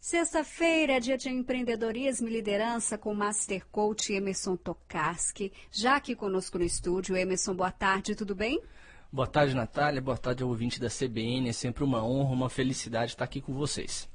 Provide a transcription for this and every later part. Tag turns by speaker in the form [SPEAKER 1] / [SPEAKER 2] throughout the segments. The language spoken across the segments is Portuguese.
[SPEAKER 1] Sexta-feira é dia de empreendedorismo e liderança com o Master Coach Emerson Tokarski. Já aqui conosco no estúdio, Emerson, boa tarde, tudo bem?
[SPEAKER 2] Boa tarde, Natália. Boa tarde ao ouvinte da CBN. É sempre uma honra, uma felicidade estar aqui com vocês.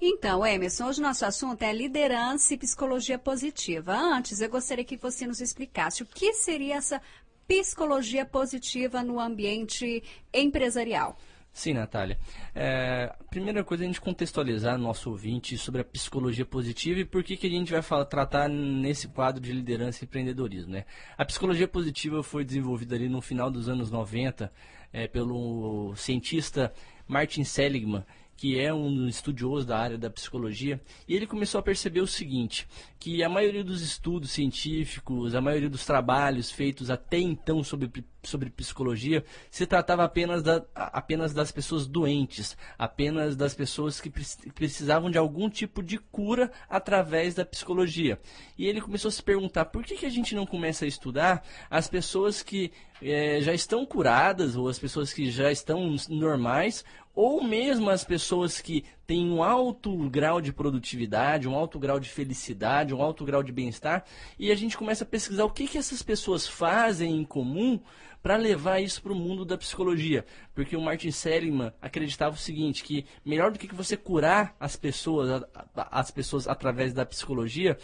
[SPEAKER 1] Então, Emerson, hoje o nosso assunto é liderança e psicologia positiva. Antes, eu gostaria que você nos explicasse o que seria essa psicologia positiva no ambiente empresarial.
[SPEAKER 2] Sim, Natália. É, primeira coisa é a gente contextualizar nosso ouvinte sobre a psicologia positiva e por que, que a gente vai falar, tratar nesse quadro de liderança e empreendedorismo. Né? A psicologia positiva foi desenvolvida ali no final dos anos 90 é, pelo cientista Martin Seligman que é um estudioso da área da psicologia, e ele começou a perceber o seguinte, que a maioria dos estudos científicos, a maioria dos trabalhos feitos até então sobre sobre psicologia se tratava apenas, da, apenas das pessoas doentes, apenas das pessoas que precisavam de algum tipo de cura através da psicologia. E ele começou a se perguntar por que, que a gente não começa a estudar as pessoas que é, já estão curadas, ou as pessoas que já estão normais, ou mesmo as pessoas que têm um alto grau de produtividade, um alto grau de felicidade, um alto grau de bem-estar, e a gente começa a pesquisar o que, que essas pessoas fazem em comum para levar isso para o mundo da psicologia. Porque o Martin Seligman acreditava o seguinte, que melhor do que você curar as pessoas, as pessoas através da psicologia,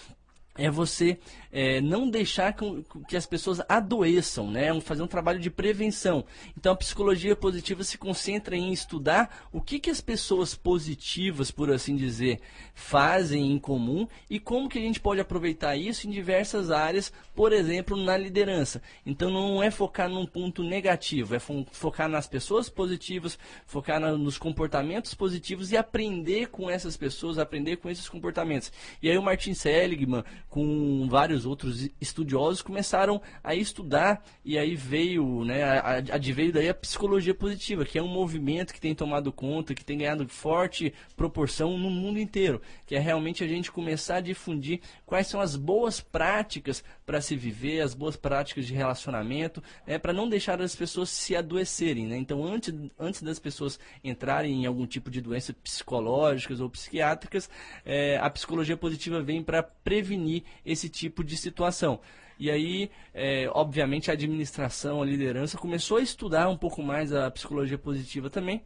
[SPEAKER 2] é você é, não deixar que, que, as pessoas adoeçam, né? fazer um trabalho de prevenção. Então a psicologia positiva se concentra em estudar o que, que as pessoas positivas, por assim dizer, fazem em comum e como que a gente pode aproveitar isso em diversas áreas, por exemplo, na liderança. Então não é focar num ponto negativo, é fo focar nas pessoas positivas, focar na, nos comportamentos positivos e aprender com essas pessoas, aprender com esses comportamentos. E aí o Martin Seligman com vários outros estudiosos, começaram a estudar e aí veio, né, adveio daí a psicologia positiva, que é um movimento que tem tomado conta, que tem ganhado forte proporção no mundo inteiro, que é realmente a gente começar a difundir quais são as boas práticas para se viver, as boas práticas de relacionamento, né, para não deixar as pessoas se adoecerem, né? Então, antes, antes das pessoas entrarem em algum tipo de doença psicológicas ou psiquiátricas, é, a psicologia positiva vem para prevenir esse tipo de situação. E aí, é, obviamente, a administração, a liderança começou a estudar um pouco mais a psicologia positiva também,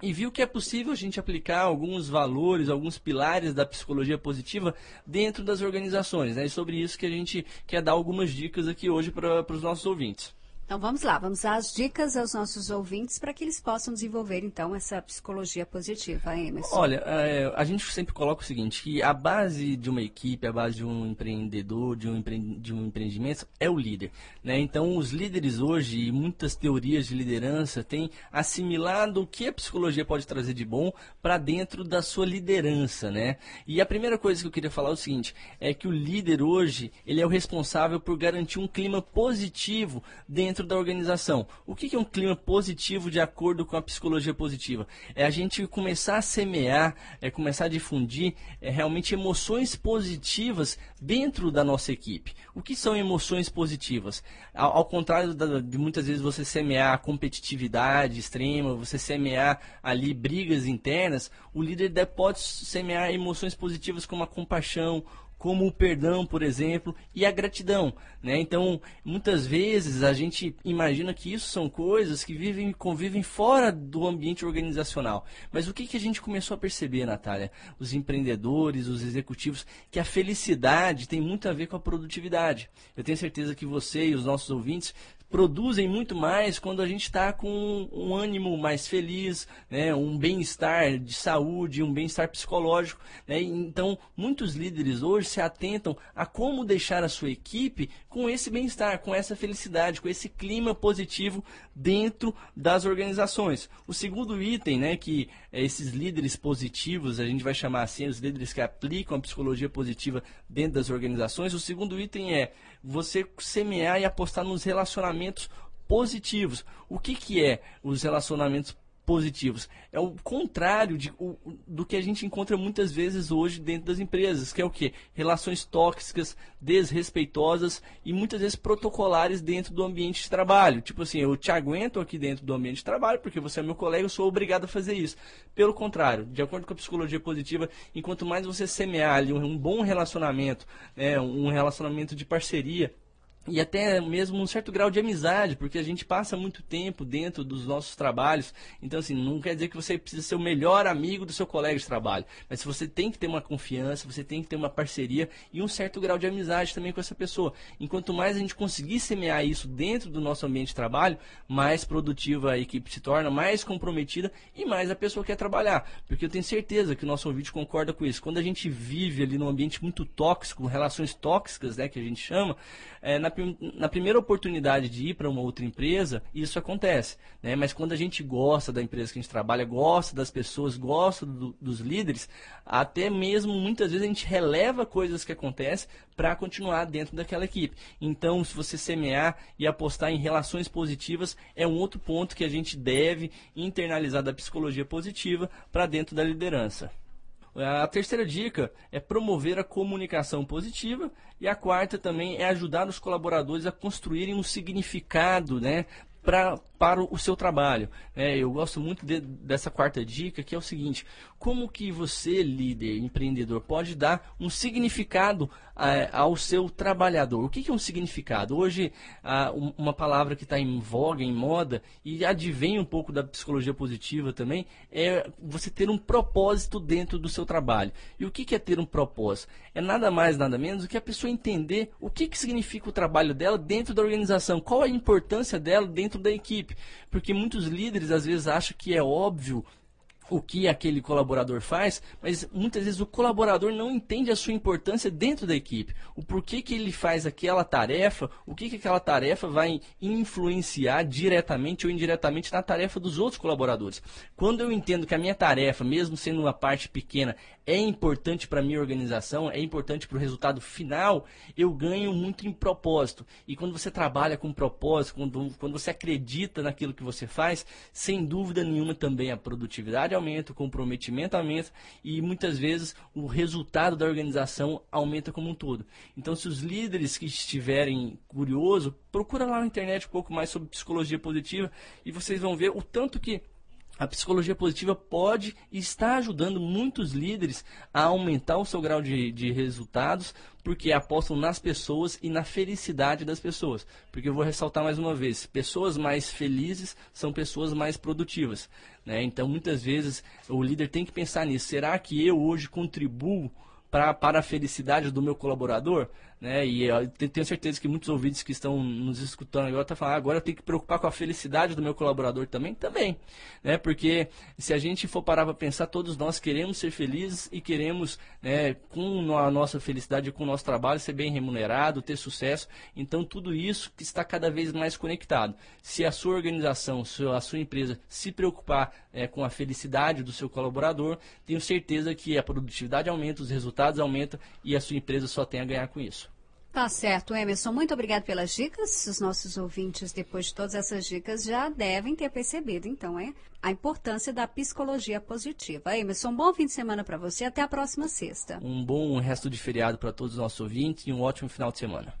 [SPEAKER 2] e viu que é possível a gente aplicar alguns valores, alguns pilares da psicologia positiva dentro das organizações. Né? E sobre isso que a gente quer dar algumas dicas aqui hoje para os nossos ouvintes.
[SPEAKER 1] Então vamos lá, vamos dar as dicas aos nossos ouvintes para que eles possam desenvolver então essa psicologia positiva, Emerson.
[SPEAKER 2] Olha, é, a gente sempre coloca o seguinte, que a base de uma equipe, a base de um empreendedor, de um, empre... de um empreendimento é o líder. Né? Então os líderes hoje, e muitas teorias de liderança, têm assimilado o que a psicologia pode trazer de bom para dentro da sua liderança. Né? E a primeira coisa que eu queria falar é o seguinte, é que o líder hoje, ele é o responsável por garantir um clima positivo dentro dentro da organização. O que é um clima positivo de acordo com a psicologia positiva? É a gente começar a semear, é começar a difundir é, realmente emoções positivas dentro da nossa equipe. O que são emoções positivas? Ao, ao contrário da, de muitas vezes você semear competitividade extrema, você semear ali brigas internas, o líder pode semear emoções positivas como a compaixão, como o perdão, por exemplo, e a gratidão. Né? Então, muitas vezes a gente imagina que isso são coisas que vivem convivem fora do ambiente organizacional. Mas o que, que a gente começou a perceber, Natália? Os empreendedores, os executivos, que a felicidade tem muito a ver com a produtividade. Eu tenho certeza que você e os nossos ouvintes produzem muito mais quando a gente está com um ânimo mais feliz, né, um bem-estar de saúde, um bem-estar psicológico. Né? Então, muitos líderes hoje se atentam a como deixar a sua equipe com esse bem-estar, com essa felicidade, com esse clima positivo dentro das organizações. O segundo item, né, que é esses líderes positivos, a gente vai chamar assim, os líderes que aplicam a psicologia positiva dentro das organizações, o segundo item é você semear e apostar nos relacionamentos positivos. O que, que é os relacionamentos positivos. É o contrário de, o, do que a gente encontra muitas vezes hoje dentro das empresas, que é o que? Relações tóxicas, desrespeitosas e muitas vezes protocolares dentro do ambiente de trabalho. Tipo assim, eu te aguento aqui dentro do ambiente de trabalho porque você é meu colega, eu sou obrigado a fazer isso. Pelo contrário, de acordo com a psicologia positiva, enquanto mais você semear ali um, um bom relacionamento, né, um relacionamento de parceria, e até mesmo um certo grau de amizade, porque a gente passa muito tempo dentro dos nossos trabalhos. Então, assim, não quer dizer que você precisa ser o melhor amigo do seu colega de trabalho, mas você tem que ter uma confiança, você tem que ter uma parceria e um certo grau de amizade também com essa pessoa. Enquanto mais a gente conseguir semear isso dentro do nosso ambiente de trabalho, mais produtiva a equipe se torna, mais comprometida e mais a pessoa quer trabalhar. Porque eu tenho certeza que o nosso ouvinte concorda com isso. Quando a gente vive ali num ambiente muito tóxico, relações tóxicas, né, que a gente chama, é, na na primeira oportunidade de ir para uma outra empresa, isso acontece. Né? Mas quando a gente gosta da empresa que a gente trabalha, gosta das pessoas, gosta do, dos líderes, até mesmo muitas vezes a gente releva coisas que acontecem para continuar dentro daquela equipe. Então, se você semear e apostar em relações positivas, é um outro ponto que a gente deve internalizar da psicologia positiva para dentro da liderança. A terceira dica é promover a comunicação positiva e a quarta também é ajudar os colaboradores a construírem um significado né, pra, para o seu trabalho. É, eu gosto muito de, dessa quarta dica, que é o seguinte: como que você, líder, empreendedor, pode dar um significado é, ao seu trabalhador? O que, que é um significado? Hoje, ah, uma palavra que está em voga, em moda, e advém um pouco da psicologia positiva também, é você ter um propósito dentro do seu trabalho. E o que, que é ter um propósito? É nada mais, nada menos do que a pessoa entender o que, que significa o trabalho dela dentro da organização, qual a importância dela dentro da equipe. Porque muitos líderes às vezes acham que é óbvio o que aquele colaborador faz, mas muitas vezes o colaborador não entende a sua importância dentro da equipe. O porquê que ele faz aquela tarefa, o que, que aquela tarefa vai influenciar diretamente ou indiretamente na tarefa dos outros colaboradores. Quando eu entendo que a minha tarefa, mesmo sendo uma parte pequena, é importante para a minha organização, é importante para o resultado final, eu ganho muito em propósito. E quando você trabalha com propósito, quando, quando você acredita naquilo que você faz, sem dúvida nenhuma também a produtividade aumenta, o comprometimento aumenta e muitas vezes o resultado da organização aumenta como um todo. Então, se os líderes que estiverem curiosos, procura lá na internet um pouco mais sobre psicologia positiva e vocês vão ver o tanto que a psicologia positiva pode e está ajudando muitos líderes a aumentar o seu grau de, de, resultados, porque apostam nas pessoas e na felicidade das pessoas. Porque eu vou ressaltar mais uma vez: pessoas mais felizes são pessoas mais produtivas. Né? Então, muitas vezes, o líder tem que pensar nisso. Será que eu hoje contribuo pra, para a felicidade do meu colaborador? Né? E eu tenho certeza que muitos ouvintes que estão nos escutando agora estão falando, ah, agora eu tenho que preocupar com a felicidade do meu colaborador também? Também. Né? Porque se a gente for parar para pensar, todos nós queremos ser felizes e queremos, né, com a nossa felicidade, com o nosso trabalho, ser bem remunerado, ter sucesso. Então, tudo isso está cada vez mais conectado. Se a sua organização, se a sua empresa se preocupar é, com a felicidade do seu colaborador, tenho certeza que a produtividade aumenta, os resultados aumentam e a sua empresa só tem a ganhar com isso.
[SPEAKER 1] Tá certo, Emerson. Muito obrigado pelas dicas. Os nossos ouvintes, depois de todas essas dicas, já devem ter percebido, então, é a importância da psicologia positiva. Emerson, bom fim de semana para você. Até a próxima sexta.
[SPEAKER 2] Um bom resto de feriado para todos os nossos ouvintes e um ótimo final de semana.